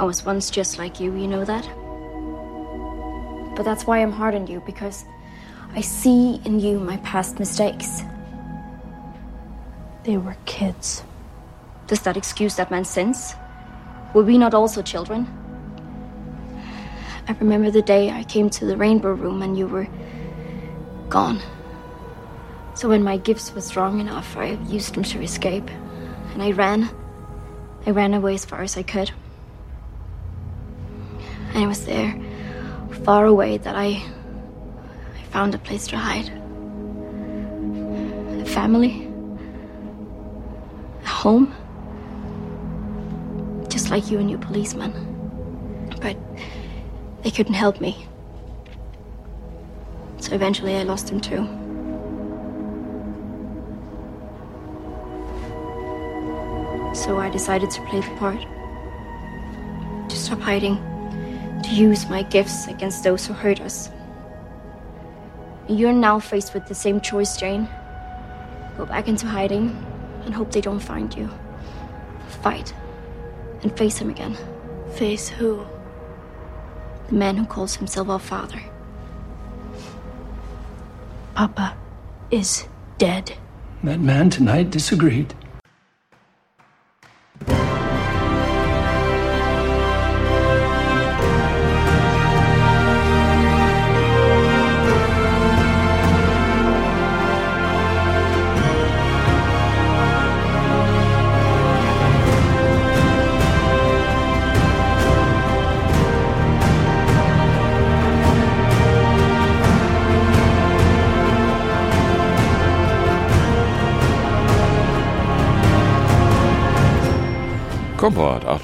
I was once just like you, you know that? But that's why I'm hard on you, because I see in you my past mistakes. They were kids. Does that excuse that man's sins? Were we not also children? I remember the day I came to the rainbow room and you were gone. So when my gifts were strong enough, I used them to escape. And I ran. I ran away as far as I could. And it was there, far away, that I I found a place to hide. A family. A home. Just like you and your policeman. But they couldn't help me. So eventually I lost him too. So I decided to play the part. To stop hiding. To use my gifts against those who hurt us. You're now faced with the same choice, Jane. Go back into hiding and hope they don't find you. Fight. And face him again. Face who? The man who calls himself our father. Papa is dead. That man tonight disagreed.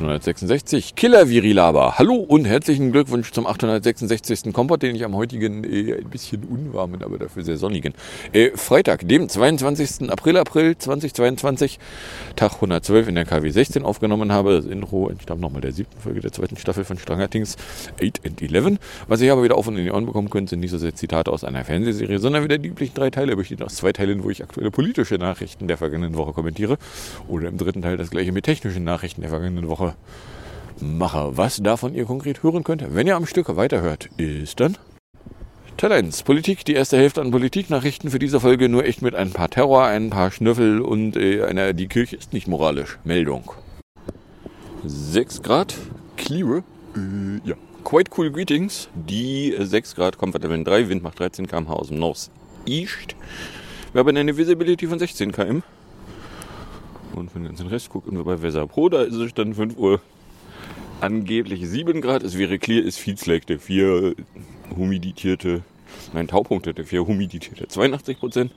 866, Killer Virilaba. Hallo und herzlichen Glückwunsch zum 866. Kompott, den ich am heutigen äh, ein bisschen unwarmen, aber dafür sehr sonnigen äh, Freitag, dem 22. April, April 2022, Tag 112 in der KW 16 aufgenommen habe. Das Intro entstammt nochmal der siebten Folge der zweiten Staffel von Stranger Things 8 and 11. Was ihr aber wieder auf und in die Ohren bekommen könnt, sind nicht so sehr Zitate aus einer Fernsehserie, sondern wieder die üblichen drei Teile, bestehen aus zwei Teilen, wo ich aktuelle politische Nachrichten der vergangenen Woche kommentiere oder im dritten Teil das gleiche mit technischen Nachrichten der vergangenen Woche mache. Was davon ihr konkret hören könnt, wenn ihr am Stück weiterhört, ist dann 1. Politik, die erste Hälfte an Politiknachrichten für diese Folge nur echt mit ein paar Terror, ein paar Schnüffel und äh, einer Die Kirche ist nicht moralisch. Meldung. 6 Grad, clear, äh, ja. Quite cool greetings. Die 6 Grad Comfortable 3, Wind macht 13 km/h aus dem North East. Wir haben eine Visibility von 16 km. Und für den ganzen Rest gucken wir bei Weser Pro. Da ist es dann 5 Uhr angeblich 7 Grad. Es wäre clear, ist viel Slack, der 4 humidierte, nein, Taupunkte, der 4 humidierte 82 Prozent.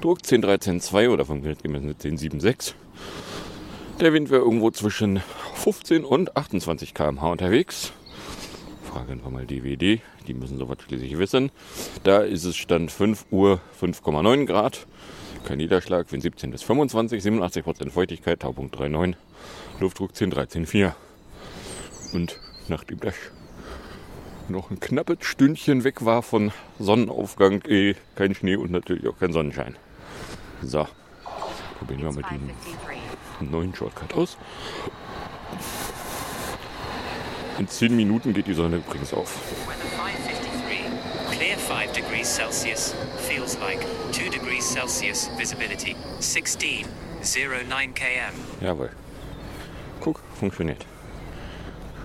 Druck 10, 13, 2 oder vom Gerät gemessen 10, 7, 6. Der Wind wäre irgendwo zwischen 15 und 28 km/h unterwegs. Fragen wir mal DWD, die müssen sowas schließlich wissen. Da ist es Stand 5 Uhr 5,9 Grad. Kein Niederschlag, Wind 17 bis 25, 87% Feuchtigkeit, Taupunkt 3,9, Luftdruck 10, 13, 4. Und nachdem das noch ein knappes Stündchen weg war von Sonnenaufgang, eh, kein Schnee und natürlich auch kein Sonnenschein. So, probieren wir mal den neuen Shortcut aus. In 10 Minuten geht die Sonne übrigens auf. Weather 553. Clear 5 degrees Celsius. Feels like 2 degrees Celsius. Visibility 16. 09 km. Jawohl. Guck, funktioniert.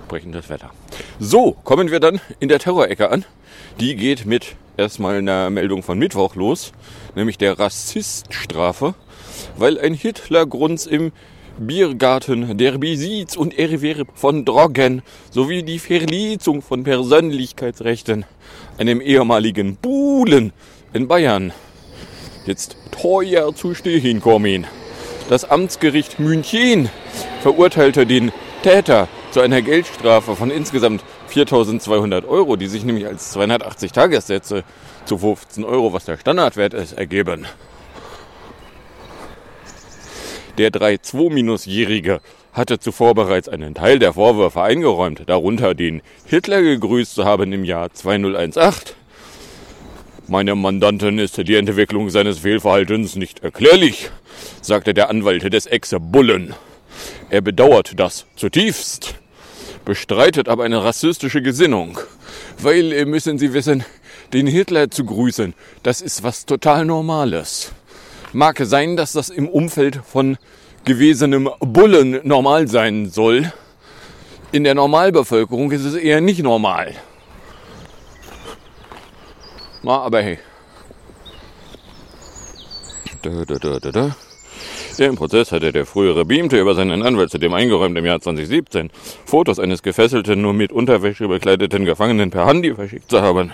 Sprechendes Wetter. So, kommen wir dann in der Terrorecke an. Die geht mit erstmal einer Meldung von Mittwoch los, nämlich der Rassiststrafe, weil ein Hitlergrunz im Biergarten der Besitz und Erwerb von Drogen sowie die Verletzung von Persönlichkeitsrechten einem ehemaligen Buhlen in Bayern jetzt teuer zu stehen kommen. Das Amtsgericht München verurteilte den Täter zu einer Geldstrafe von insgesamt 4.200 Euro, die sich nämlich als 280 Tagessätze zu 15 Euro, was der Standardwert ist, ergeben. Der 3-2-Jährige hatte zuvor bereits einen Teil der Vorwürfe eingeräumt, darunter den Hitler gegrüßt zu haben im Jahr 2018. Meinem Mandanten ist die Entwicklung seines Fehlverhaltens nicht erklärlich, sagte der Anwalt des Ex-Bullen. Er bedauert das zutiefst. bestreitet aber eine rassistische Gesinnung. Weil, müssen Sie wissen, den Hitler zu grüßen, das ist was total Normales. Mag sein, dass das im Umfeld von gewesenem Bullen normal sein soll. In der Normalbevölkerung ist es eher nicht normal. Na, aber hey. Da, da, da. Im Prozess hatte der frühere Beamte über seinen Anwalt zudem eingeräumt, im Jahr 2017 Fotos eines gefesselten, nur mit Unterwäsche bekleideten Gefangenen per Handy verschickt zu haben.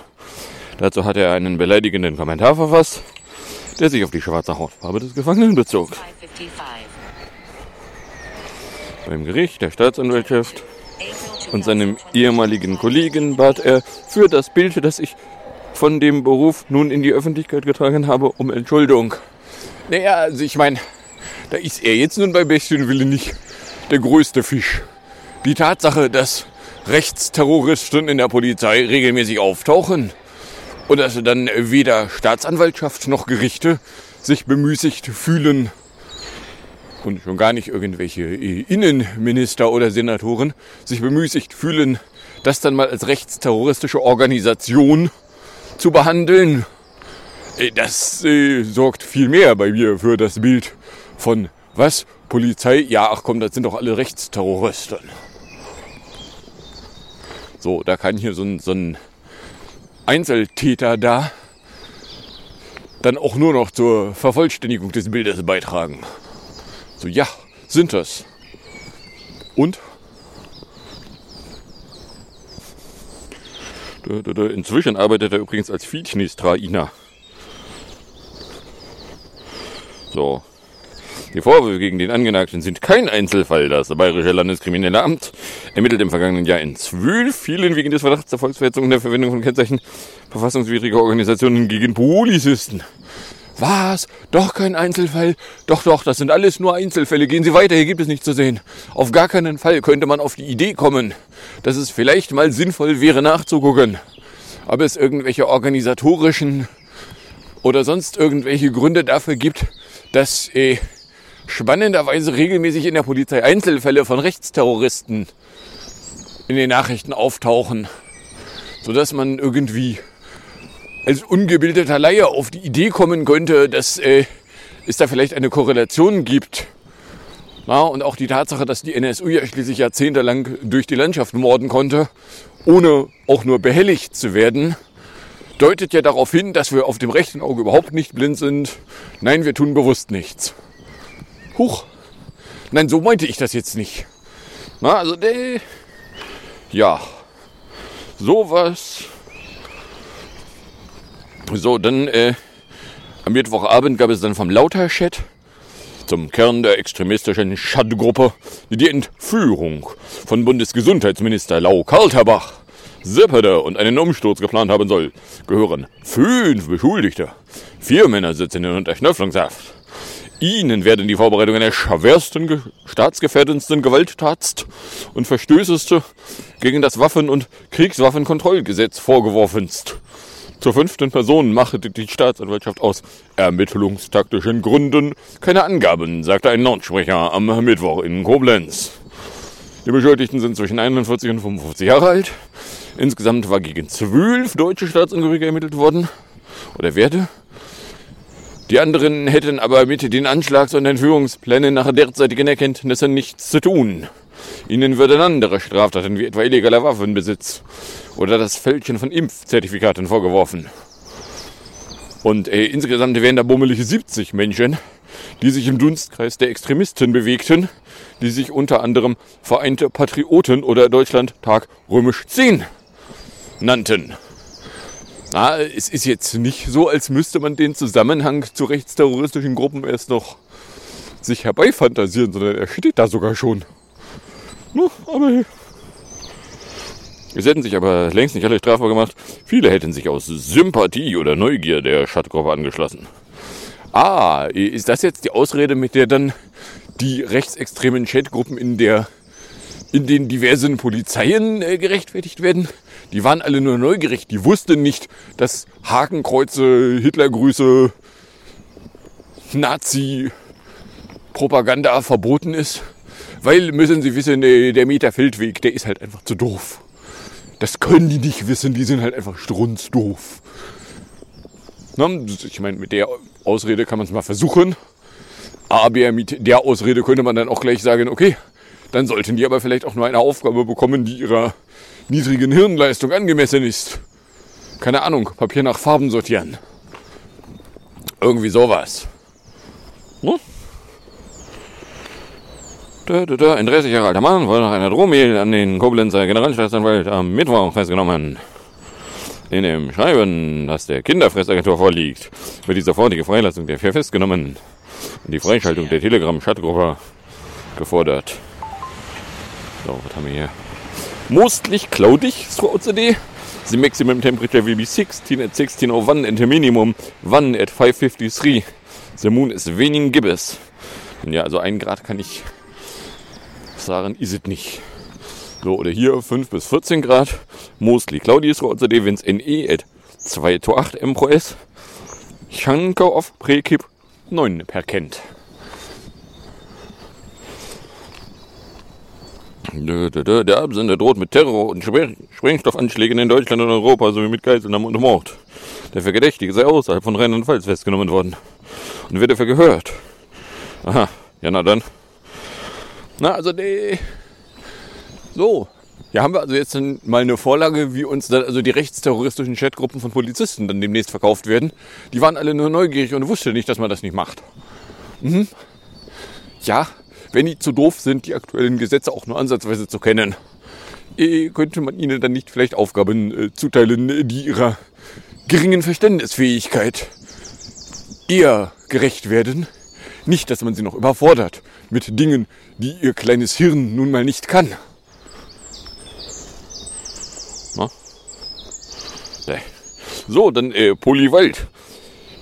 Dazu hat er einen beleidigenden Kommentar verfasst, der sich auf die schwarze Hautfarbe des Gefangenen bezog. 555. Beim Gericht der Staatsanwaltschaft und seinem ehemaligen Kollegen bat er für das Bild, das ich von dem Beruf nun in die Öffentlichkeit getragen habe, um Entschuldigung. Naja, also ich meine, da ist er jetzt nun bei besten Willen nicht der größte Fisch. Die Tatsache, dass Rechtsterroristen in der Polizei regelmäßig auftauchen und dass dann weder Staatsanwaltschaft noch Gerichte sich bemüßigt fühlen, und schon gar nicht irgendwelche äh, Innenminister oder Senatoren sich bemüßigt fühlen, das dann mal als rechtsterroristische Organisation zu behandeln. Äh, Das äh, sorgt viel mehr bei mir für das Bild von was? Polizei? Ja, ach komm, das sind doch alle Rechtsterroristen. So, da kann hier so ein, so ein Einzeltäter da dann auch nur noch zur Vervollständigung des Bildes beitragen. So, ja, sind es. Und? Inzwischen arbeitet er übrigens als Viehknestrainer. So. Die Vorwürfe gegen den Angenagten sind kein Einzelfall. Das Bayerische Landeskriminelle Amt ermittelt im vergangenen Jahr in zwölf vielen wegen des Verdachts der Volksverhetzung und der Verwendung von Kennzeichen verfassungswidriger Organisationen gegen Polizisten. Was? Doch kein Einzelfall? Doch, doch, das sind alles nur Einzelfälle. Gehen Sie weiter, hier gibt es nichts zu sehen. Auf gar keinen Fall könnte man auf die Idee kommen, dass es vielleicht mal sinnvoll wäre nachzugucken, ob es irgendwelche organisatorischen oder sonst irgendwelche Gründe dafür gibt, dass äh, spannenderweise regelmäßig in der Polizei Einzelfälle von Rechtsterroristen in den Nachrichten auftauchen, sodass man irgendwie als ungebildeter Laie auf die Idee kommen könnte, dass äh, es da vielleicht eine Korrelation gibt. Na, und auch die Tatsache, dass die NSU ja schließlich jahrzehntelang durch die Landschaft morden konnte, ohne auch nur behelligt zu werden, deutet ja darauf hin, dass wir auf dem rechten Auge überhaupt nicht blind sind. Nein, wir tun bewusst nichts. Huch. Nein, so meinte ich das jetzt nicht. Na, also, äh, ja, sowas. So, dann äh, am Mittwochabend gab es dann vom Lauter-Chat zum Kern der extremistischen Schadgruppe die Entführung von Bundesgesundheitsminister Lau Kalterbach. Seppede und einen Umsturz geplant haben soll, gehören fünf Beschuldigte. Vier Männer sitzen in Unterknöpflungshaft. Ihnen werden die Vorbereitungen der schwersten, ge- staatsgefährdendsten Gewalttats und Verstößeste gegen das Waffen- und Kriegswaffenkontrollgesetz vorgeworfenst. Zur fünften Person machte die Staatsanwaltschaft aus ermittlungstaktischen Gründen keine Angaben, sagte ein Lautsprecher am Mittwoch in Koblenz. Die Beschuldigten sind zwischen 41 und 55 Jahre alt. Insgesamt war gegen zwölf deutsche Staatsangehörige ermittelt worden. Oder werde. Die anderen hätten aber mit den Anschlags- und Entführungsplänen nach derzeitigen Erkenntnissen nichts zu tun. Ihnen würden andere Straftaten wie etwa illegaler Waffenbesitz oder das Fälschen von Impfzertifikaten vorgeworfen. Und äh, insgesamt wären da bummelige 70 Menschen, die sich im Dunstkreis der Extremisten bewegten, die sich unter anderem Vereinte Patrioten oder Deutschland Tag Römisch 10 nannten. Na, es ist jetzt nicht so, als müsste man den Zusammenhang zu rechtsterroristischen Gruppen erst noch sich herbeifantasieren, sondern er steht da sogar schon. Na, aber. Es hätten sich aber längst nicht alle strafbar gemacht. Viele hätten sich aus Sympathie oder Neugier der Schattgruppe angeschlossen. Ah, ist das jetzt die Ausrede, mit der dann die rechtsextremen Chatgruppen in in den diversen Polizeien äh, gerechtfertigt werden? Die waren alle nur neugierig. Die wussten nicht, dass Hakenkreuze, Hitlergrüße, Nazi-Propaganda verboten ist. Weil, müssen Sie wissen, äh, der Meterfeldweg, der ist halt einfach zu doof. Das können die nicht wissen, die sind halt einfach strunzdoof. Ich meine, mit der Ausrede kann man es mal versuchen. Aber mit der Ausrede könnte man dann auch gleich sagen, okay, dann sollten die aber vielleicht auch nur eine Aufgabe bekommen, die ihrer niedrigen Hirnleistung angemessen ist. Keine Ahnung, Papier nach Farben sortieren. Irgendwie sowas. Hm? Da, da, da. Ein 30 Jahre alter Mann wurde nach einer Drohmail an den Koblenzer Generalstaatsanwalt am Mittwoch festgenommen. In dem Schreiben, das der Kinderfressagentur vorliegt, wird die sofortige Freilassung der vier festgenommen und die Freischaltung der Telegram-Chatgruppe gefordert. So, was haben wir hier? Mostly cloudy throughout the day. The maximum temperature will be 16 at 16.01 and the minimum 1 at 5.53. The moon is waning gibbous. Ja, also ein Grad kann ich sagen, ist es nicht. So, oder hier 5 bis 14 Grad. Mostly cloudy throughout the day, wenn NE at 2 to 8 M pro S. Chanko of Prekip 9 per Kent. Der Absender droht mit Terror und Sprengstoffanschlägen in Deutschland und Europa sowie mit Geiselnahmen und Mord. Der Verdächtige sei außerhalb von Rheinland-Pfalz festgenommen worden und wird dafür gehört. Aha, ja na dann. Na, also die... So, hier haben wir also jetzt mal eine Vorlage, wie uns dann also die rechtsterroristischen Chatgruppen von Polizisten dann demnächst verkauft werden. Die waren alle nur neugierig und wussten nicht, dass man das nicht macht. Mhm. Ja, wenn die zu doof sind, die aktuellen Gesetze auch nur ansatzweise zu kennen, äh, könnte man ihnen dann nicht vielleicht Aufgaben äh, zuteilen, die ihrer geringen Verständnisfähigkeit eher gerecht werden. Nicht, dass man sie noch überfordert mit Dingen, die ihr kleines Hirn nun mal nicht kann. Na? So, dann äh, Polywald.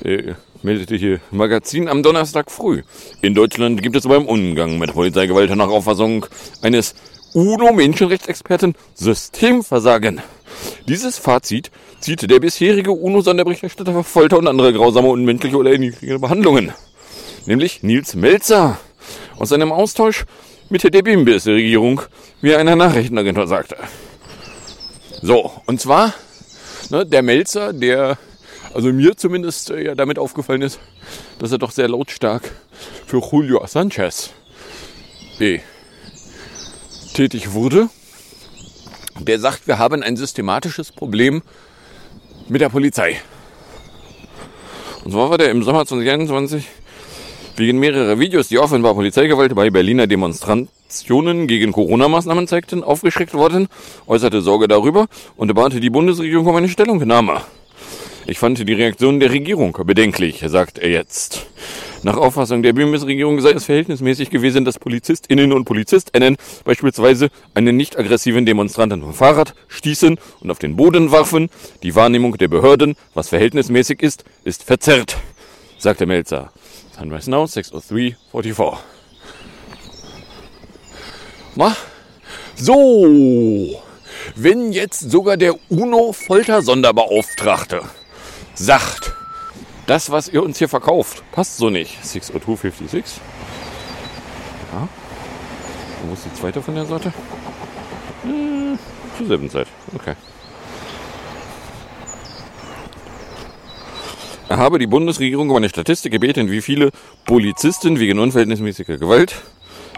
Äh, meldete hier Magazin am Donnerstag früh. In Deutschland gibt es beim Umgang mit Polizeigewalt nach Auffassung eines UNO-Menschenrechtsexperten Systemversagen. Dieses Fazit zieht der bisherige UNO-Sonderberichterstatter für Folter und andere grausame, unmenschliche oder erniedrigende Behandlungen. Nämlich Nils Melzer aus seinem Austausch mit der BIMBIS-Regierung, wie er einer Nachrichtenagentur sagte. So, und zwar ne, der Melzer, der also mir zumindest äh, ja damit aufgefallen ist, dass er doch sehr lautstark für Julio Sanchez B. tätig wurde. Der sagt, wir haben ein systematisches Problem mit der Polizei. Und zwar war der im Sommer 2021 wegen mehrerer Videos, die offenbar Polizeigewalt bei Berliner Demonstrationen gegen Corona-Maßnahmen zeigten, aufgeschreckt worden, äußerte Sorge darüber und bat die Bundesregierung um eine Stellungnahme. Ich fand die Reaktion der Regierung bedenklich, sagt er jetzt. Nach Auffassung der Bundesregierung sei es verhältnismäßig gewesen, dass PolizistInnen und PolizistInnen beispielsweise einen nicht aggressiven Demonstranten vom Fahrrad stießen und auf den Boden warfen. Die Wahrnehmung der Behörden, was verhältnismäßig ist, ist verzerrt, sagte Melzer. Sunrise now, 6.03.44. Na? So, wenn jetzt sogar der UNO-Folter-Sonderbeauftragte sagt, das, was ihr uns hier verkauft, passt so nicht. 60256. Ja. Wo ist die zweite von der Sorte? Hm, zur selben Zeit. Okay. Er habe die Bundesregierung um eine Statistik gebeten, wie viele Polizisten wegen unverhältnismäßiger Gewalt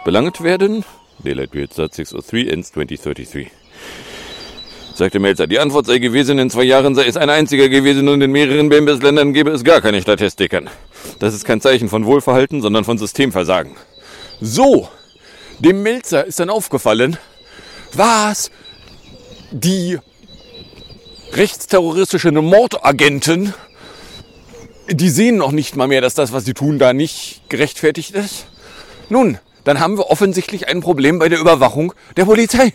belangt werden. Daylight Start 603 ends 2033 sagte Melzer. Die Antwort sei gewesen, in zwei Jahren sei es ein einziger gewesen und in mehreren BMBS-Ländern gäbe es gar keine Statistiken. Das ist kein Zeichen von Wohlverhalten, sondern von Systemversagen. So, dem Melzer ist dann aufgefallen, was die rechtsterroristischen Mordagenten, die sehen noch nicht mal mehr, dass das, was sie tun, da nicht gerechtfertigt ist. Nun, dann haben wir offensichtlich ein Problem bei der Überwachung der Polizei.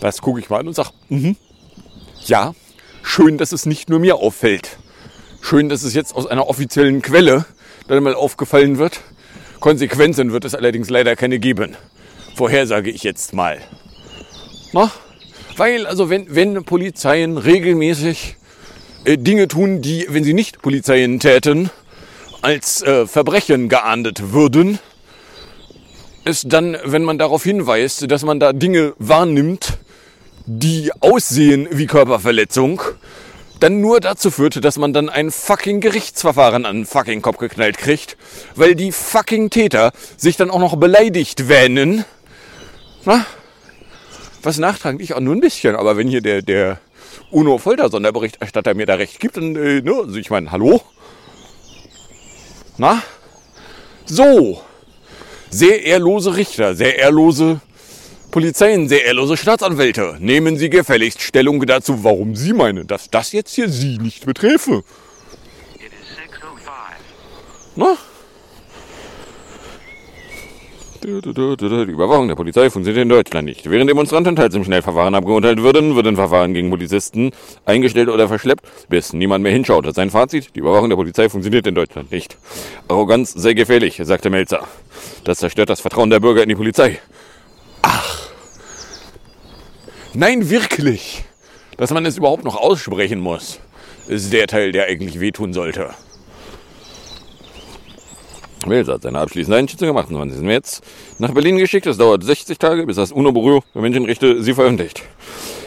Das gucke ich mal an und sage, mhm. ja, schön, dass es nicht nur mir auffällt. Schön, dass es jetzt aus einer offiziellen Quelle dann mal aufgefallen wird. Konsequenzen wird es allerdings leider keine geben. Vorher sage ich jetzt mal. Na? Weil, also wenn, wenn Polizeien regelmäßig äh, Dinge tun, die, wenn sie nicht Polizeien täten, als äh, Verbrechen geahndet würden, es dann, wenn man darauf hinweist, dass man da Dinge wahrnimmt, die aussehen wie Körperverletzung, dann nur dazu führt, dass man dann ein fucking Gerichtsverfahren an den fucking Kopf geknallt kriegt, weil die fucking Täter sich dann auch noch beleidigt wähnen. Na? Was nachtragend auch nur ein bisschen, aber wenn hier der, der UNO-Folter-Sonderberichterstatter mir da recht gibt, dann, äh, ne, also ich meine, hallo? Na? So. Sehr ehrlose Richter, sehr ehrlose Polizeien, sehr ehrlose Staatsanwälte. Nehmen Sie gefälligst Stellung dazu, warum Sie meinen, dass das jetzt hier Sie nicht 605. Na? Die Überwachung der Polizei funktioniert in Deutschland nicht. Während Demonstranten teils im Schnellverfahren abgeurteilt würden, würden Verfahren gegen Polizisten eingestellt oder verschleppt, bis niemand mehr hinschaut. Sein Fazit, die Überwachung der Polizei funktioniert in Deutschland nicht. Arroganz sei gefährlich, sagte Melzer. Das zerstört das Vertrauen der Bürger in die Polizei. Nein, wirklich. Dass man es überhaupt noch aussprechen muss, ist der Teil, der eigentlich wehtun sollte. Wales hat seine abschließende Einschätzung am 28. März nach Berlin geschickt. Es dauert 60 Tage, bis das UNO-Büro für Menschenrechte sie veröffentlicht.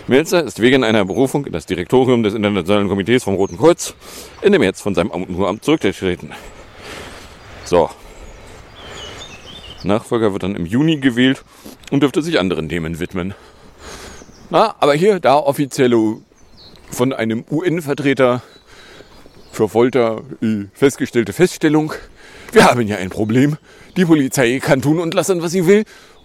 Melzer ist wegen einer Berufung in das Direktorium des Internationalen Komitees vom Roten Kreuz Ende März von seinem Amt zurückgetreten. So. Nachfolger wird dann im Juni gewählt und dürfte sich anderen Themen widmen. Na, aber hier, da offizielle von einem UN-Vertreter für Folter äh, festgestellte Feststellung. Wir haben ja ein Problem. Die Polizei kann tun und lassen, was sie will.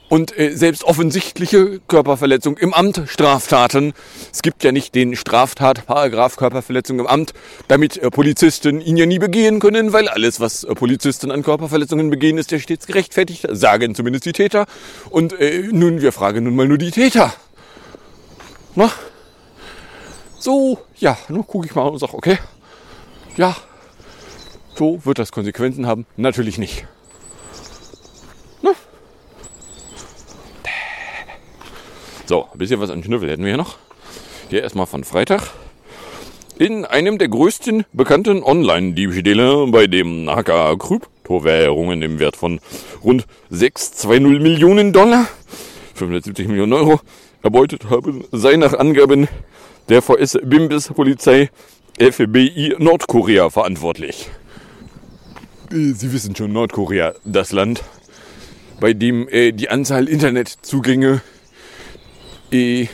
Und äh, selbst offensichtliche Körperverletzung im Amt, Straftaten. Es gibt ja nicht den Straftatparagraf Körperverletzung im Amt, damit äh, Polizisten ihn ja nie begehen können, weil alles, was äh, Polizisten an Körperverletzungen begehen, ist ja stets gerechtfertigt, sagen zumindest die Täter. Und äh, nun, wir fragen nun mal nur die Täter. Na? So, ja, nun gucke ich mal und sage, okay, ja, so wird das Konsequenzen haben? Natürlich nicht. Ne? So, ein bisschen was an Schnüffel hätten wir hier noch. Hier erstmal von Freitag. In einem der größten bekannten Online-Diebstähle, bei dem Naka Kryptowährungen im Wert von rund 620 Millionen Dollar, 570 Millionen Euro, erbeutet haben, sei nach Angaben der VS-Bimbis-Polizei FBI Nordkorea verantwortlich. Äh, Sie wissen schon, Nordkorea, das Land, bei dem äh, die Anzahl Internetzugänge äh,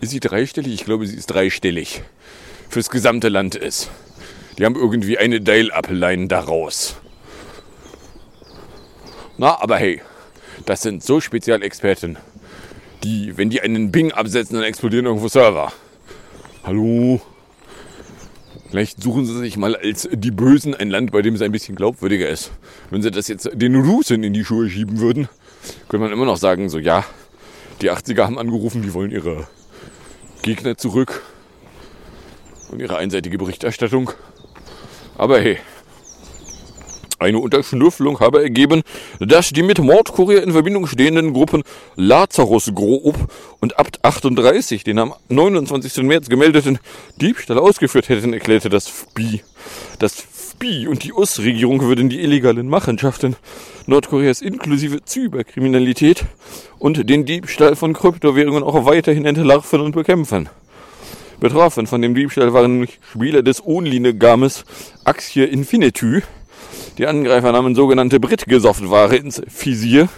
ist sie dreistellig? Ich glaube, sie ist dreistellig. Fürs gesamte Land ist. Die haben irgendwie eine Dial-Up-Line daraus. Na, aber hey, das sind so Spezialexperten, die, wenn die einen Bing absetzen, dann explodieren irgendwo Server. Hallo? Vielleicht suchen sie sich mal als die Bösen ein Land, bei dem es ein bisschen glaubwürdiger ist. Wenn sie das jetzt den Russen in die Schuhe schieben würden, könnte man immer noch sagen, so ja, die 80er haben angerufen, die wollen ihre Gegner zurück und ihre einseitige Berichterstattung. Aber hey, eine Unterschnüffelung habe ergeben, dass die mit Nordkorea in Verbindung stehenden Gruppen Lazarus Grob und Abt 38 den am 29. März gemeldeten Diebstahl ausgeführt hätten, erklärte das FBI. Das FBI und die US-Regierung würden die illegalen Machenschaften Nordkoreas inklusive Zyberkriminalität und den Diebstahl von Kryptowährungen auch weiterhin entlarven und bekämpfen. Betroffen von dem Diebstahl waren Spieler des Online-Games Axie Infinity, die Angreifer nahmen sogenannte Brit-Gesoftware ins Visier,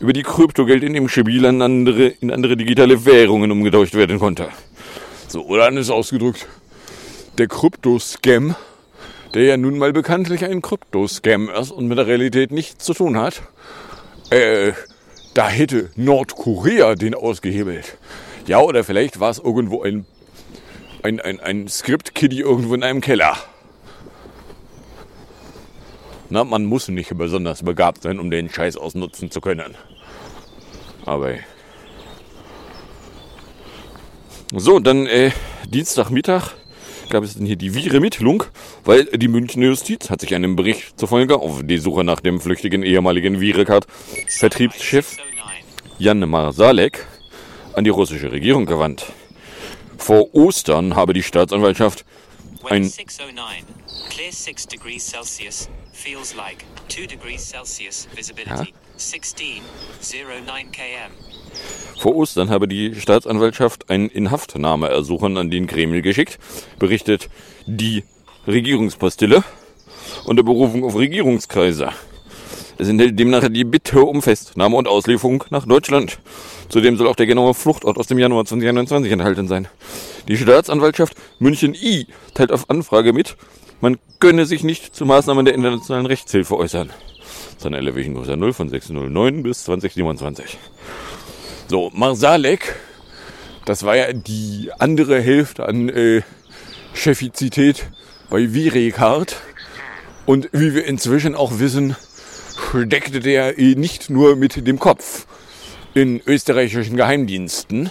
über die Kryptogeld in dem in andere, in andere digitale Währungen umgetauscht werden konnte. So, oder anders ausgedrückt, der Krypto-Scam, der ja nun mal bekanntlich ein Krypto-Scam ist und mit der Realität nichts zu tun hat, äh, da hätte Nordkorea den ausgehebelt. Ja, oder vielleicht war es irgendwo ein, ein, ein, ein Script-Kitty irgendwo in einem Keller. Na, man muss nicht besonders begabt sein, um den Scheiß ausnutzen zu können. Aber. So, dann äh, Dienstagmittag gab es dann hier die Viremittlung, weil die Münchner Justiz hat sich einem Bericht zufolge auf die Suche nach dem flüchtigen ehemaligen Virecard-Vertriebschef Jan Marsalek an die russische Regierung gewandt. Vor Ostern habe die Staatsanwaltschaft Ein 609. Clear 6 degrees Celsius. Feels like 2 degrees Celsius. Visibility 1609 km. Vor Ostern habe die Staatsanwaltschaft ein Inhaftnahmeersuchen an den Kreml geschickt, berichtet die Regierungspostille unter Berufung auf Regierungskreise. Es enthält demnach die Bitte um Festnahme und Auslieferung nach Deutschland. Zudem soll auch der genaue Fluchtort aus dem Januar 2021 enthalten sein. Die Staatsanwaltschaft München I teilt auf Anfrage mit, man könne sich nicht zu Maßnahmen der internationalen Rechtshilfe äußern. Seine Elevation Größe 0 von 609 bis 2027. So, Marsalek, das war ja die andere Hälfte an äh, Chefizität bei Virecard. Und wie wir inzwischen auch wissen, steckte der nicht nur mit dem Kopf in österreichischen Geheimdiensten.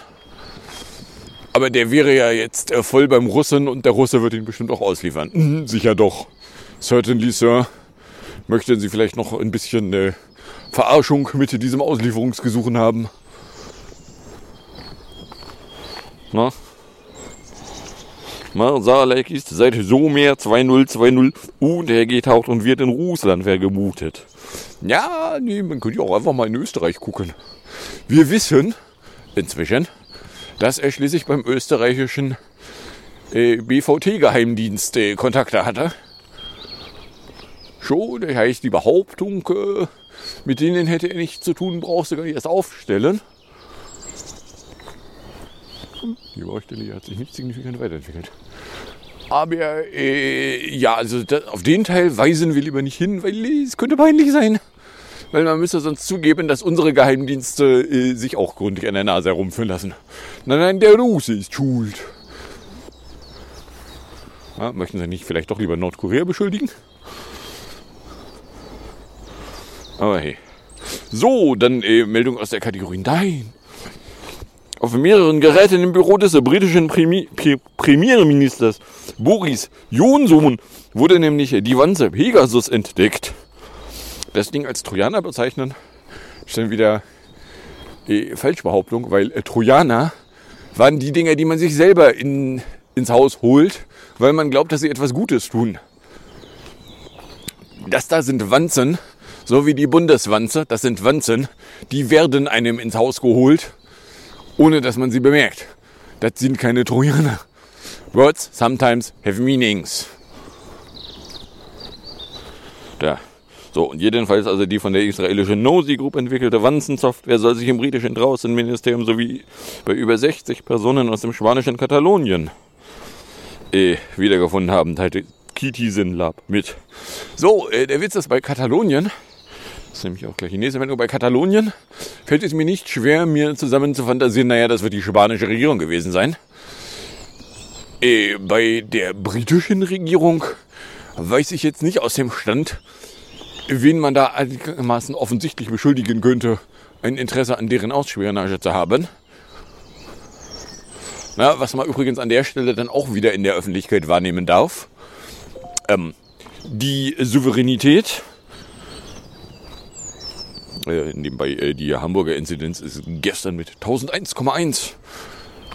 Aber der wäre ja jetzt äh, voll beim Russen und der Russe wird ihn bestimmt auch ausliefern. Mhm, sicher doch. Certainly, Sir. Möchten Sie vielleicht noch ein bisschen äh, Verarschung mit diesem Auslieferungsgesuchen haben? Na? Marsalek ist seit Somer 2020 untergetaucht und wird in Russland vergemutet. Ja, nee, man könnte ja auch einfach mal in Österreich gucken. Wir wissen inzwischen, dass er schließlich beim österreichischen äh, BVT-Geheimdienst äh, Kontakte hatte. Schon, das heißt, die Behauptung, äh, mit denen hätte er nichts zu tun, brauchst du gar nicht erst aufstellen. Die Baustelle hat sich nicht signifikant weiterentwickelt. Aber äh, ja, also da, auf den Teil weisen wir lieber nicht hin, weil es könnte peinlich sein. Weil man müsste sonst zugeben, dass unsere Geheimdienste äh, sich auch gründlich an der Nase herumführen lassen. Nein, nein, der Russe ist schuld. Ja, möchten Sie nicht vielleicht doch lieber Nordkorea beschuldigen? Aber hey. So, dann äh, Meldung aus der Kategorie Nein. Auf mehreren Geräten im Büro des britischen Premi Pre Premierministers Boris Johnson wurde nämlich die Wanze Pegasus entdeckt. Das Ding als Trojaner bezeichnen, ist dann wieder äh, Falschbehauptung, weil äh, Trojaner waren die Dinger, die man sich selber in, ins Haus holt, weil man glaubt, dass sie etwas Gutes tun. Das da sind Wanzen, so wie die Bundeswanze, das sind Wanzen, die werden einem ins Haus geholt, ohne dass man sie bemerkt. Das sind keine Trojaner. Words sometimes have meanings. Da. So, und jedenfalls also die von der israelischen Nosy Group entwickelte Wanzensoftware soll sich im britischen Draußenministerium sowie bei über 60 Personen aus dem spanischen Katalonien äh, wiedergefunden haben, teilte Kitizen Lab mit. So, äh, der Witz ist bei Katalonien, das ist nämlich auch gleich die nächste Meldung, bei Katalonien fällt es mir nicht schwer, mir zusammen zu fantasieren, naja, das wird die spanische Regierung gewesen sein. Äh, bei der britischen Regierung weiß ich jetzt nicht aus dem Stand, wen man da einigermaßen offensichtlich beschuldigen könnte, ein Interesse an deren Ausspionage zu haben. Na, was man übrigens an der Stelle dann auch wieder in der Öffentlichkeit wahrnehmen darf. Ähm, die Souveränität, äh, nebenbei äh, die Hamburger Inzidenz ist gestern mit 1001,1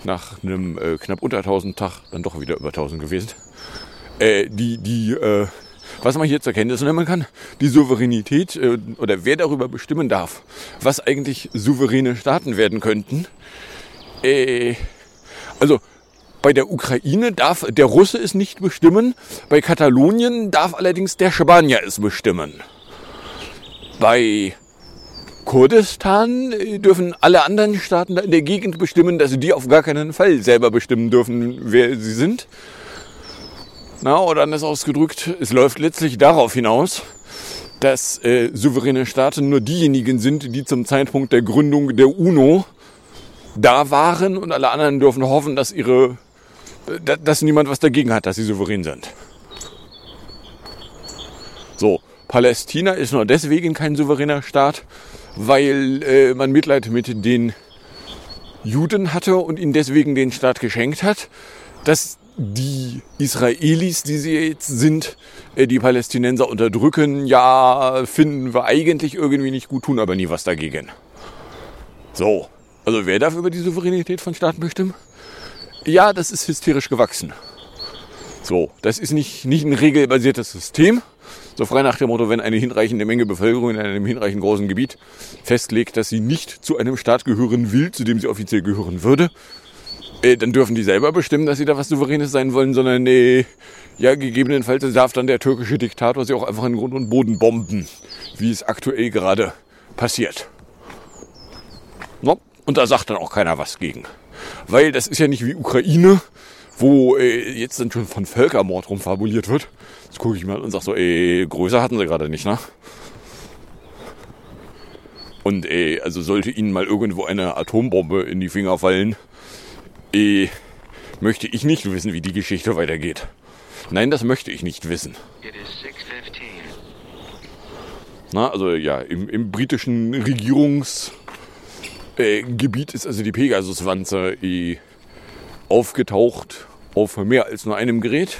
nach einem äh, knapp unter 1000 Tag dann doch wieder über 1000 gewesen. Äh, die, die, äh, was man hier zur Kenntnis nehmen kann, die Souveränität äh, oder wer darüber bestimmen darf, was eigentlich souveräne Staaten werden könnten. Äh, also bei der Ukraine darf der Russe es nicht bestimmen, bei Katalonien darf allerdings der Spanier es bestimmen. Bei Kurdistan äh, dürfen alle anderen Staaten in der Gegend bestimmen, dass die auf gar keinen Fall selber bestimmen dürfen, wer sie sind. Na, oder anders ausgedrückt, es läuft letztlich darauf hinaus, dass äh, souveräne Staaten nur diejenigen sind, die zum Zeitpunkt der Gründung der UNO da waren und alle anderen dürfen hoffen, dass ihre, äh, dass niemand was dagegen hat, dass sie souverän sind. So, Palästina ist nur deswegen kein souveräner Staat, weil äh, man Mitleid mit den Juden hatte und ihnen deswegen den Staat geschenkt hat. Dass die Israelis, die sie jetzt sind, äh, die Palästinenser unterdrücken, ja, finden wir eigentlich irgendwie nicht gut, tun aber nie was dagegen. So, also wer darf über die Souveränität von Staaten bestimmen? Ja, das ist hysterisch gewachsen. So, das ist nicht, nicht ein regelbasiertes System. So frei nach dem Motto, wenn eine hinreichende Menge Bevölkerung in einem hinreichend großen Gebiet festlegt, dass sie nicht zu einem Staat gehören will, zu dem sie offiziell gehören würde, dann dürfen die selber bestimmen, dass sie da was Souveränes sein wollen, sondern äh, ja, gegebenenfalls darf dann der türkische Diktator sie auch einfach in Grund und Boden bomben, wie es aktuell gerade passiert. No? Und da sagt dann auch keiner was gegen. Weil das ist ja nicht wie Ukraine, wo äh, jetzt dann schon von Völkermord rumfabuliert wird. Jetzt gucke ich mal und sage so, ey, größer hatten sie gerade nicht, ne? Und ey, also sollte ihnen mal irgendwo eine Atombombe in die Finger fallen, ey, möchte ich nicht wissen, wie die Geschichte weitergeht. Nein, das möchte ich nicht wissen. It is 6.15. Na, also ja, im, im britischen Regierungsgebiet äh, ist also die Pegasuswanze eh aufgetaucht auf mehr als nur einem Gerät.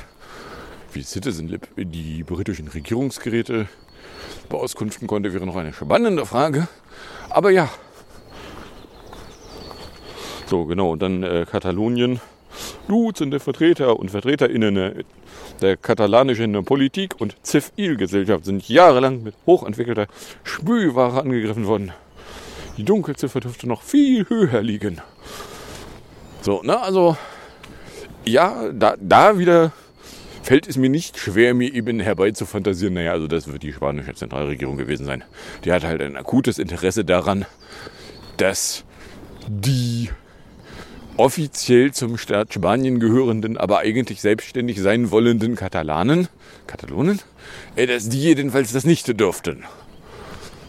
Wie CitizenLib die britischen Regierungsgeräte beauskunften konnte, wäre noch eine spannende Frage. Aber ja. So, genau. Und dann äh, Katalonien. Dutzende Vertreter und VertreterInnen äh, der katalanischen Politik und Zivilgesellschaft sind jahrelang mit hochentwickelter Spülware angegriffen worden. Die Dunkelziffer dürfte noch viel höher liegen. So, ne, also, ja, da, da wieder fällt es mir nicht schwer, mir eben herbei zu fantasieren. Naja, also das wird die spanische Zentralregierung gewesen sein. Die hat halt ein akutes Interesse daran, dass die offiziell zum Staat Spanien gehörenden, aber eigentlich selbstständig sein wollenden Katalanen, Katalonen, äh, dass die jedenfalls das nicht dürften.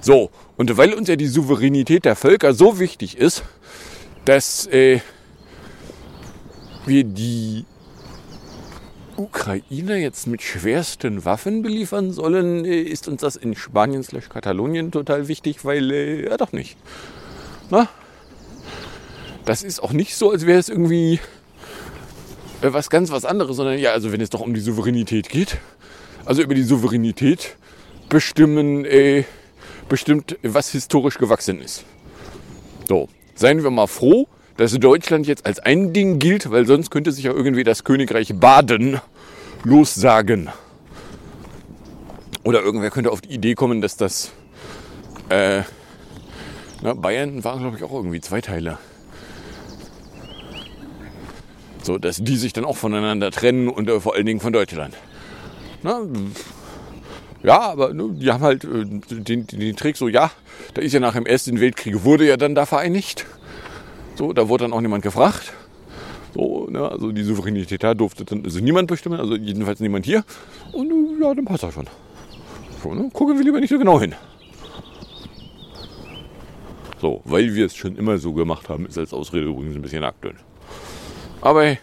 So, und weil uns ja die Souveränität der Völker so wichtig ist, dass äh, wir die Ukraine jetzt mit schwersten Waffen beliefern sollen, äh, ist uns das in Spanien slash Katalonien total wichtig, weil, äh, ja doch nicht. Na? Das ist auch nicht so, als wäre es irgendwie äh, was ganz was anderes, sondern ja, also wenn es doch um die Souveränität geht, also über die Souveränität bestimmen, äh, bestimmt, was historisch gewachsen ist. So, seien wir mal froh, dass Deutschland jetzt als ein Ding gilt, weil sonst könnte sich ja irgendwie das Königreich Baden lossagen. Oder irgendwer könnte auf die Idee kommen, dass das äh, na, Bayern war, glaube ich, auch irgendwie zwei Teile. So, dass die sich dann auch voneinander trennen und äh, vor allen Dingen von Deutschland. Na, ja, aber ne, die haben halt äh, den, den, Trick so, ja, da ist ja nach dem Ersten Weltkrieg, wurde ja dann da vereinigt. So, da wurde dann auch niemand gefragt. So, ne, also die Souveränität da durfte dann also niemand bestimmen, also jedenfalls niemand hier. Und äh, ja, dann passt das schon. So, ne, gucken wir lieber nicht so genau hin. So, weil wir es schon immer so gemacht haben, ist als Ausrede übrigens ein bisschen aktuell. Aber.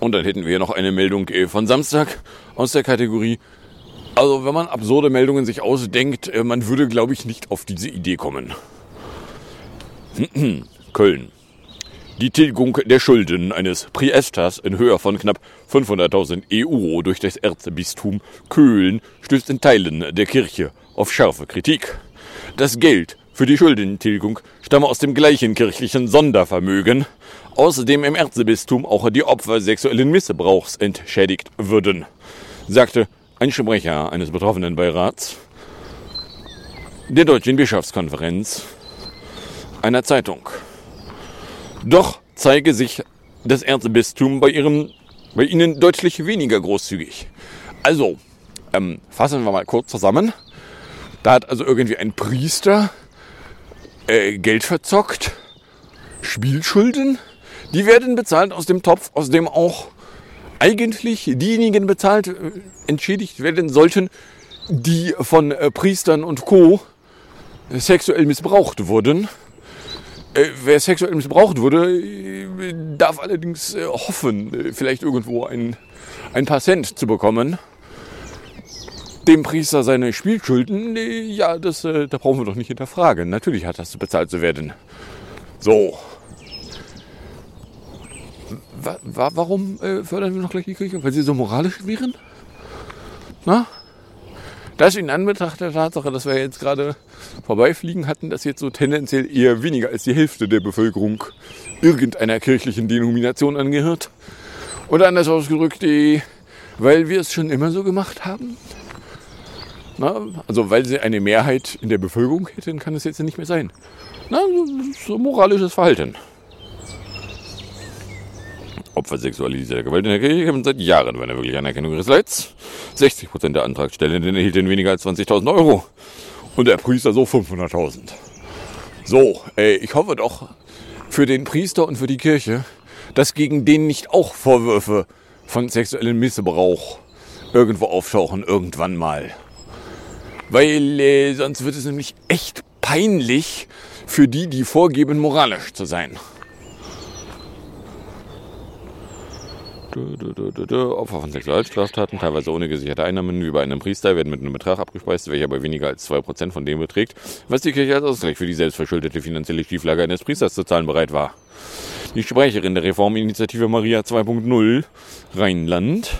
Und dann hätten wir noch eine Meldung äh, von Samstag aus der Kategorie. Also wenn man absurde Meldungen sich ausdenkt, äh, man würde, glaube ich, nicht auf diese Idee kommen. Köln. Die Tilgung der Schulden eines Priesters in Höhe von knapp 500.000 Euro durch das Erzbistum Köln stößt in Teilen der Kirche auf scharfe Kritik. Das Geld für die Schuldentilgung stamme aus dem gleichen kirchlichen Sondervermögen, aus dem im Erzbistum auch die Opfer sexuellen Missbrauchs entschädigt würden, sagte ein Sprecher eines betroffenen Beirats der Deutschen Bischofskonferenz einer Zeitung. Doch zeige sich das Erzbistum bei, ihrem, bei ihnen deutlich weniger großzügig. Also, ähm, fassen wir mal kurz zusammen. Da hat also irgendwie ein Priester äh, Geld verzockt, Spielschulden, die werden bezahlt aus dem Topf, aus dem auch eigentlich diejenigen bezahlt, äh, entschädigt werden sollten, die von äh, Priestern und Co. sexuell missbraucht wurden. Wer sexuell missbraucht wurde, darf allerdings hoffen, vielleicht irgendwo ein, ein paar Cent zu bekommen. Dem Priester seine Spielschulden, ja, das, äh, da brauchen wir doch nicht hinterfragen. Natürlich hat das bezahlt zu werden. So. Wa wa warum äh, fördern wir noch gleich die Kirche? Weil sie so moralisch wären? Na? Das in Anbetracht der Tatsache, dass wir jetzt gerade vorbeifliegen hatten, dass jetzt so tendenziell eher weniger als die Hälfte der Bevölkerung irgendeiner kirchlichen Denomination angehört. Oder anders ausgedrückt, die, weil wir es schon immer so gemacht haben. Na, also weil sie eine Mehrheit in der Bevölkerung hätten, kann es jetzt nicht mehr sein. Na, so moralisches Verhalten. Opfer sexualisierter Gewalt in der Kirche haben seit Jahren eine wirkliche Anerkennung ihres Leids. 60% der Antragstellenden erhielten weniger als 20.000 Euro. Und der Priester so 500.000. So, ey, ich hoffe doch für den Priester und für die Kirche, dass gegen den nicht auch Vorwürfe von sexuellem Missbrauch irgendwo auftauchen, irgendwann mal. Weil äh, sonst wird es nämlich echt peinlich für die, die vorgeben, moralisch zu sein. Opfer von Sexualstraftaten, teilweise ohne gesicherte Einnahmen, wie bei einem Priester, werden mit einem Betrag abgespeist, welcher aber weniger als 2% von dem beträgt, was die Kirche als Ausgleich für die selbstverschuldete finanzielle Schieflage eines Priesters zu zahlen bereit war. Die Sprecherin der Reforminitiative Maria 2.0 Rheinland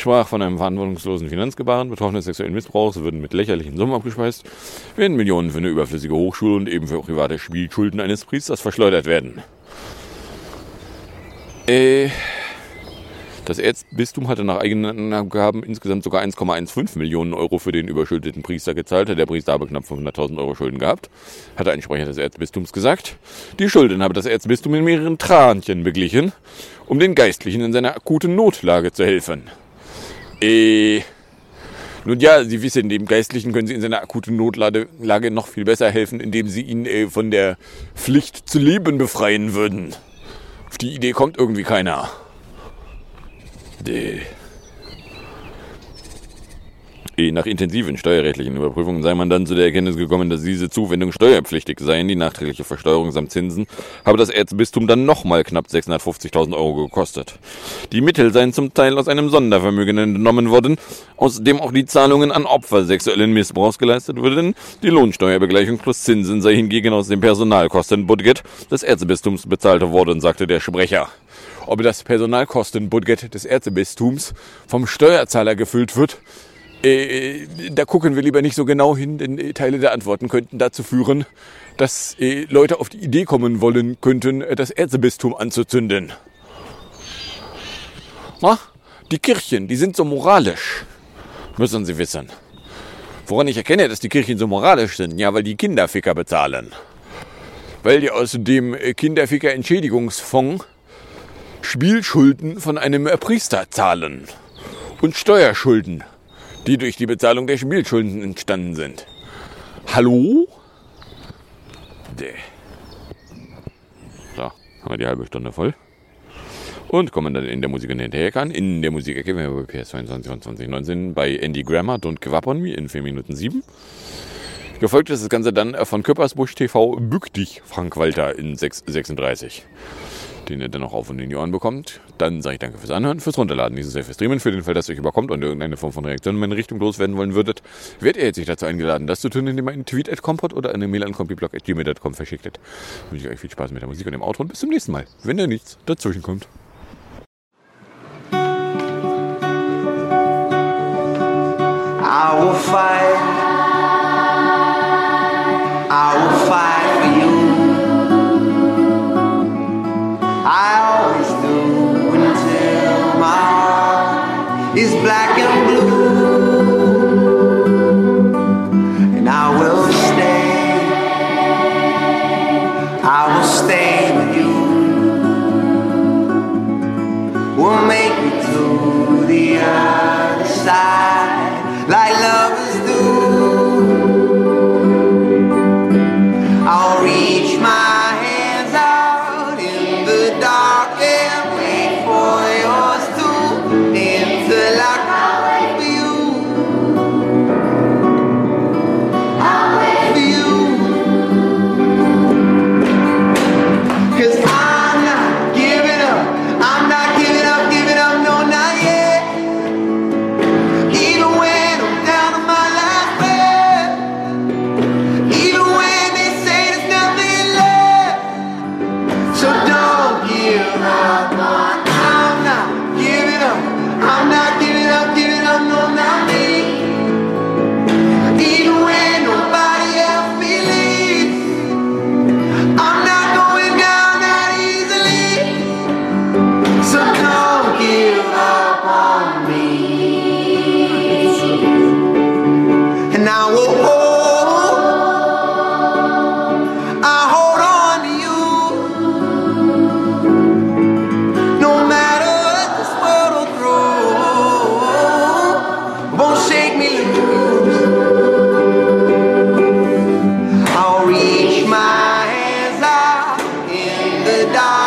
sprach von einem verantwortungslosen Finanzgebaren. Betroffene sexuellen Missbrauchs würden mit lächerlichen Summen abgespeist, während Millionen für eine überflüssige Hochschule und eben für private Spielschulden eines Priesters verschleudert werden. Äh, das Erzbistum hatte nach eigenen Angaben insgesamt sogar 1,15 Millionen Euro für den überschuldeten Priester gezahlt. Der Priester habe knapp 500.000 Euro Schulden gehabt, hatte ein Sprecher des Erzbistums gesagt. Die Schulden habe das Erzbistum in mehreren Tranchen beglichen, um den Geistlichen in seiner akuten Notlage zu helfen. Äh, nun ja, Sie wissen, dem Geistlichen können Sie in seiner akuten Notlage noch viel besser helfen, indem Sie ihn äh, von der Pflicht zu leben befreien würden. Auf die Idee kommt irgendwie keiner. D. Nach intensiven steuerrechtlichen Überprüfungen sei man dann zu der Erkenntnis gekommen, dass diese Zuwendung steuerpflichtig seien. Die nachträgliche Versteuerung samt Zinsen habe das Erzbistum dann nochmal knapp 650.000 Euro gekostet. Die Mittel seien zum Teil aus einem Sondervermögen entnommen worden, aus dem auch die Zahlungen an Opfer sexuellen Missbrauchs geleistet würden. Die Lohnsteuerbegleichung plus Zinsen sei hingegen aus dem Personalkostenbudget des Erzbistums bezahlt worden, sagte der Sprecher ob das Personalkostenbudget des Erzbistums vom Steuerzahler gefüllt wird. Äh, da gucken wir lieber nicht so genau hin, denn äh, Teile der Antworten könnten dazu führen, dass äh, Leute auf die Idee kommen wollen könnten, äh, das Erzbistum anzuzünden. Na? Die Kirchen, die sind so moralisch, müssen Sie wissen. Woran ich erkenne, dass die Kirchen so moralisch sind? Ja, weil die Kinderficker bezahlen. Weil die aus dem äh, Kinderficker-Entschädigungsfonds Spielschulden von einem Priester zahlen und Steuerschulden, die durch die Bezahlung der Spielschulden entstanden sind. Hallo? So, haben wir die halbe Stunde voll. Und kommen dann in der Musik hinterher kann. In der Musik erkennen wir bei PS22 und 2019 bei Andy Don't Give Up On Me in 4 Minuten 7. Gefolgt ist das Ganze dann von Köppersbusch TV Bück dich, Frank Walter in 636 den ihr dann auch auf und in die Ohren bekommt. Dann sage ich danke fürs Anhören, fürs Runterladen dieses Safe Streamen, für den Fall, dass ihr euch überkommt und irgendeine Form von Reaktion in meine Richtung loswerden wollen würdet. Werdet ihr jetzt nicht dazu eingeladen, das zu tun, indem ihr einen Tweet at Compot oder eine Mail an compiblog.gmail.com verschickt habt. Wünsche ich euch viel Spaß mit der Musik und dem Outro und bis zum nächsten Mal, wenn da nichts dazwischen kommt. I will fight. Is black die.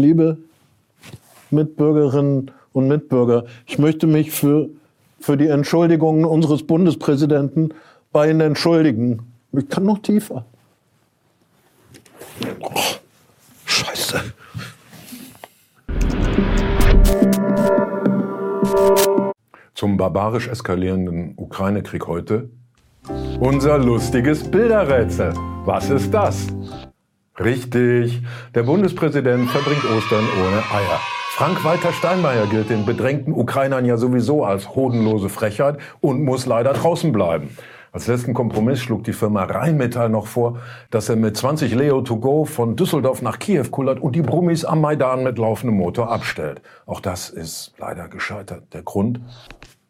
Liebe Mitbürgerinnen und Mitbürger, ich möchte mich für, für die Entschuldigungen unseres Bundespräsidenten bei Ihnen entschuldigen. Ich kann noch tiefer. Oh, scheiße. Zum barbarisch eskalierenden Ukraine-Krieg heute unser lustiges Bilderrätsel. Was ist das? Richtig, der Bundespräsident verbringt Ostern ohne Eier. Frank-Walter Steinmeier gilt den bedrängten Ukrainern ja sowieso als hodenlose Frechheit und muss leider draußen bleiben. Als letzten Kompromiss schlug die Firma Rheinmetall noch vor, dass er mit 20 Leo to go von Düsseldorf nach Kiew kullert und die Brummis am Maidan mit laufendem Motor abstellt. Auch das ist leider gescheitert. Der Grund?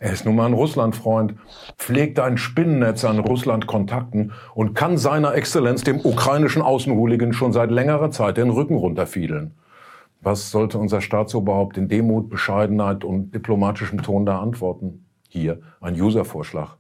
Er ist nun mal ein Russlandfreund, pflegt ein Spinnennetz an Russland-Kontakten und kann seiner Exzellenz, dem ukrainischen Außenhooligan, schon seit längerer Zeit den Rücken runterfiedeln. Was sollte unser Staatsoberhaupt in Demut, Bescheidenheit und diplomatischem Ton da antworten? Hier ein Uservorschlag.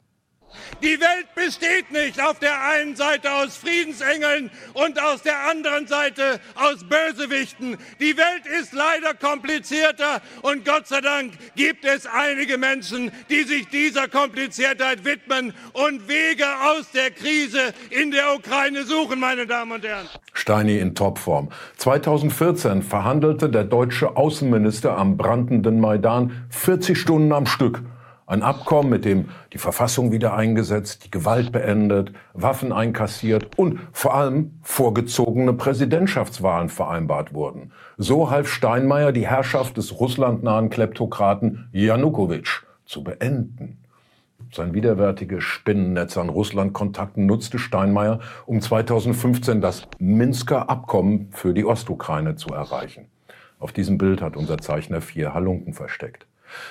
Die Welt besteht nicht auf der einen Seite aus Friedensengeln und aus der anderen Seite aus Bösewichten. Die Welt ist leider komplizierter und Gott sei Dank gibt es einige Menschen, die sich dieser Kompliziertheit widmen und Wege aus der Krise in der Ukraine suchen, meine Damen und Herren. Steini in Topform. 2014 verhandelte der deutsche Außenminister am brandenden Maidan 40 Stunden am Stück. Ein Abkommen, mit dem die Verfassung wieder eingesetzt, die Gewalt beendet, Waffen einkassiert und vor allem vorgezogene Präsidentschaftswahlen vereinbart wurden. So half Steinmeier, die Herrschaft des russlandnahen Kleptokraten Janukowitsch zu beenden. Sein widerwärtiges Spinnennetz an Russland-Kontakten nutzte Steinmeier, um 2015 das Minsker Abkommen für die Ostukraine zu erreichen. Auf diesem Bild hat unser Zeichner vier Halunken versteckt.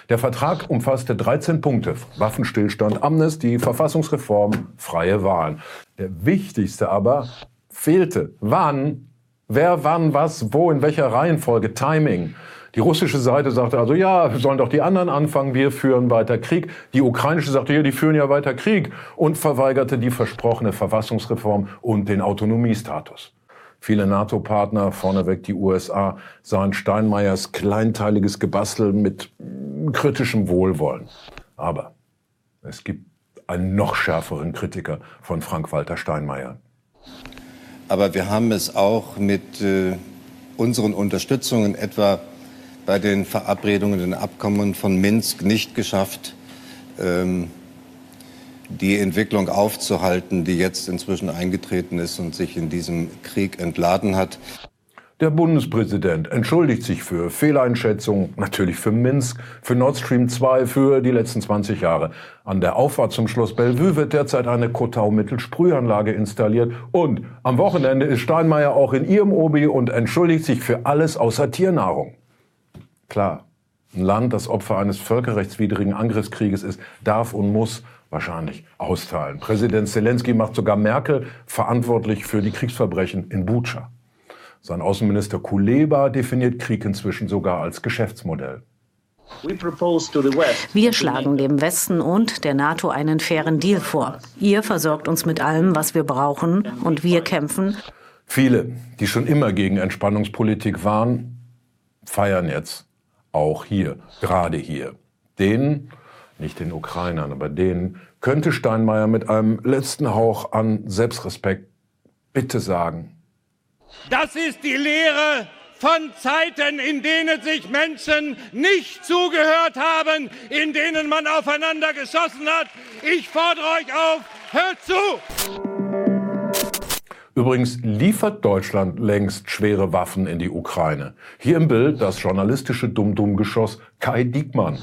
Der Vertrag umfasste 13 Punkte. Waffenstillstand, Amnestie, Verfassungsreform, freie Wahlen. Der wichtigste aber fehlte. Wann? Wer wann was, wo, in welcher Reihenfolge, Timing. Die russische Seite sagte also, ja, sollen doch die anderen anfangen, wir führen weiter Krieg. Die ukrainische sagte, ja, die führen ja weiter Krieg und verweigerte die versprochene Verfassungsreform und den Autonomiestatus. Viele NATO-Partner, vorneweg die USA, sahen Steinmeiers kleinteiliges Gebastel mit kritischem Wohlwollen. Aber es gibt einen noch schärferen Kritiker von Frank-Walter Steinmeier. Aber wir haben es auch mit äh, unseren Unterstützungen etwa bei den Verabredungen, den Abkommen von Minsk nicht geschafft, ähm, die Entwicklung aufzuhalten, die jetzt inzwischen eingetreten ist und sich in diesem Krieg entladen hat. Der Bundespräsident entschuldigt sich für Fehleinschätzungen, natürlich für Minsk, für Nord Stream 2, für die letzten 20 Jahre. An der Auffahrt zum Schloss Bellevue wird derzeit eine Kotau-Mittelsprühanlage installiert. Und am Wochenende ist Steinmeier auch in ihrem Obi und entschuldigt sich für alles außer Tiernahrung. Klar, ein Land, das Opfer eines völkerrechtswidrigen Angriffskrieges ist, darf und muss wahrscheinlich austeilen. Präsident Zelensky macht sogar Merkel verantwortlich für die Kriegsverbrechen in Butscha. Sein Außenminister Kuleba definiert Krieg inzwischen sogar als Geschäftsmodell. Wir schlagen dem Westen und der NATO einen fairen Deal vor. Ihr versorgt uns mit allem, was wir brauchen, und wir kämpfen. Viele, die schon immer gegen Entspannungspolitik waren, feiern jetzt auch hier, gerade hier. Denen nicht den Ukrainern, aber denen, könnte Steinmeier mit einem letzten Hauch an Selbstrespekt bitte sagen. Das ist die Lehre von Zeiten, in denen sich Menschen nicht zugehört haben, in denen man aufeinander geschossen hat. Ich fordere euch auf, hört zu! Übrigens liefert Deutschland längst schwere Waffen in die Ukraine. Hier im Bild das journalistische Dumm-Dumm-Geschoss Kai Diekmann.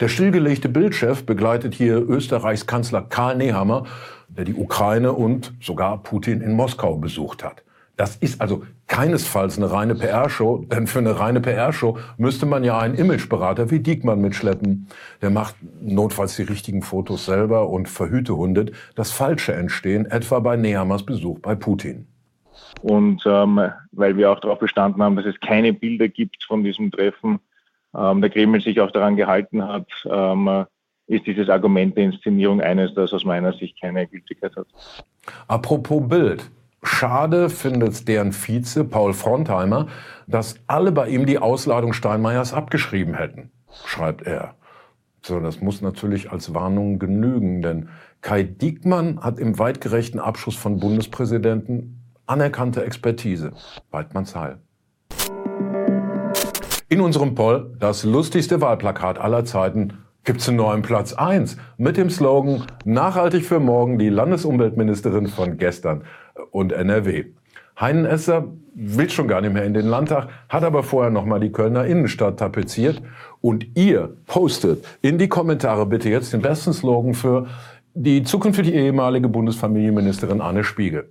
Der stillgelegte Bildchef begleitet hier Österreichs Kanzler Karl Nehammer, der die Ukraine und sogar Putin in Moskau besucht hat. Das ist also keinesfalls eine reine PR-Show, denn für eine reine PR-Show müsste man ja einen Imageberater wie Diekmann mitschleppen. Der macht notfalls die richtigen Fotos selber und verhütehundet das Falsche entstehen, etwa bei Nehammers Besuch bei Putin. Und ähm, weil wir auch darauf bestanden haben, dass es keine Bilder gibt von diesem Treffen, ähm, der Kreml sich auch daran gehalten hat, ähm, ist dieses Argument der Inszenierung eines, das aus meiner Sicht keine Gültigkeit hat. Apropos Bild. Schade findet deren Vize Paul Frontheimer, dass alle bei ihm die Ausladung Steinmeiers abgeschrieben hätten, schreibt er. So, das muss natürlich als Warnung genügen, denn Kai Diekmann hat im weitgerechten Abschuss von Bundespräsidenten anerkannte Expertise. Weidmannsheil. In unserem Poll das lustigste Wahlplakat aller Zeiten gibt's einen neuen Platz 1 mit dem Slogan Nachhaltig für morgen die Landesumweltministerin von gestern und NRW. Heinen Esser will schon gar nicht mehr in den Landtag, hat aber vorher noch mal die Kölner Innenstadt tapeziert. Und ihr postet in die Kommentare bitte jetzt den besten Slogan für die zukünftige ehemalige Bundesfamilienministerin Anne Spiegel.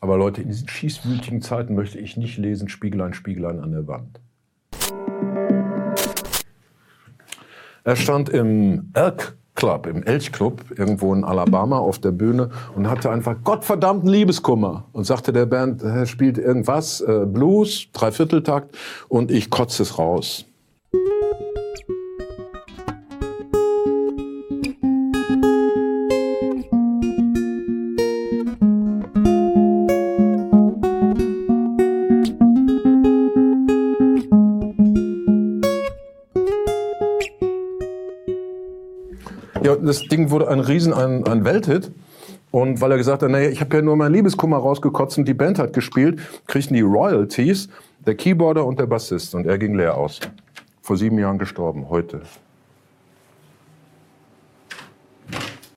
Aber Leute, in diesen schießwütigen Zeiten möchte ich nicht lesen, Spiegelein, Spiegelein an der Wand. Er stand im Elk Club, im Elch Club, irgendwo in Alabama auf der Bühne und hatte einfach gottverdammten Liebeskummer und sagte der Band, er spielt irgendwas, äh, Blues, Dreivierteltakt und ich kotze es raus. Das Ding wurde ein Riesen, ein, ein Welthit. Und weil er gesagt hat, naja, ich habe ja nur meinen Liebeskummer rausgekotzt und die Band hat gespielt, kriegten die Royalties der Keyboarder und der Bassist. Und er ging leer aus. Vor sieben Jahren gestorben, heute.